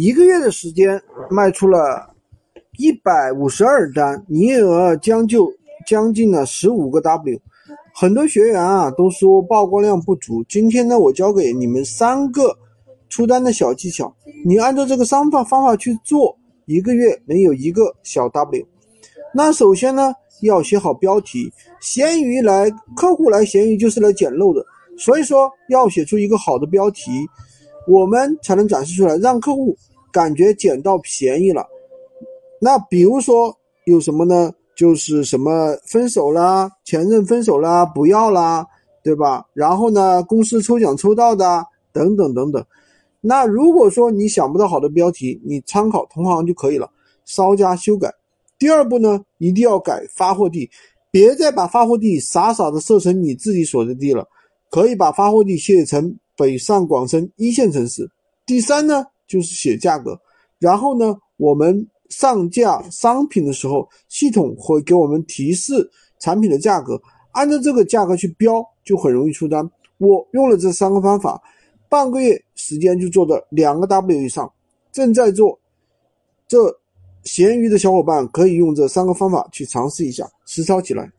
一个月的时间卖出了一百五十二单，营业额将就将近了十五个 W。很多学员啊都说曝光量不足，今天呢我教给你们三个出单的小技巧，你按照这个方法方法去做，一个月能有一个小 W。那首先呢要写好标题，闲鱼来客户来闲鱼就是来捡漏的，所以说要写出一个好的标题，我们才能展示出来，让客户感觉捡到便宜了。那比如说有什么呢？就是什么分手啦，前任分手啦，不要啦，对吧？然后呢，公司抽奖抽到的等等等等。那如果说你想不到好的标题，你参考同行就可以了，稍加修改。第二步呢，一定要改发货地，别再把发货地傻傻的设成你自己所在地了，可以把发货地写成北上广深一线城市。第三呢，就是写价格，然后呢，我们。上架商品的时候，系统会给我们提示产品的价格，按照这个价格去标，就很容易出单。我用了这三个方法，半个月时间就做到两个 W 以上。正在做这闲鱼的小伙伴可以用这三个方法去尝试一下，实操起来。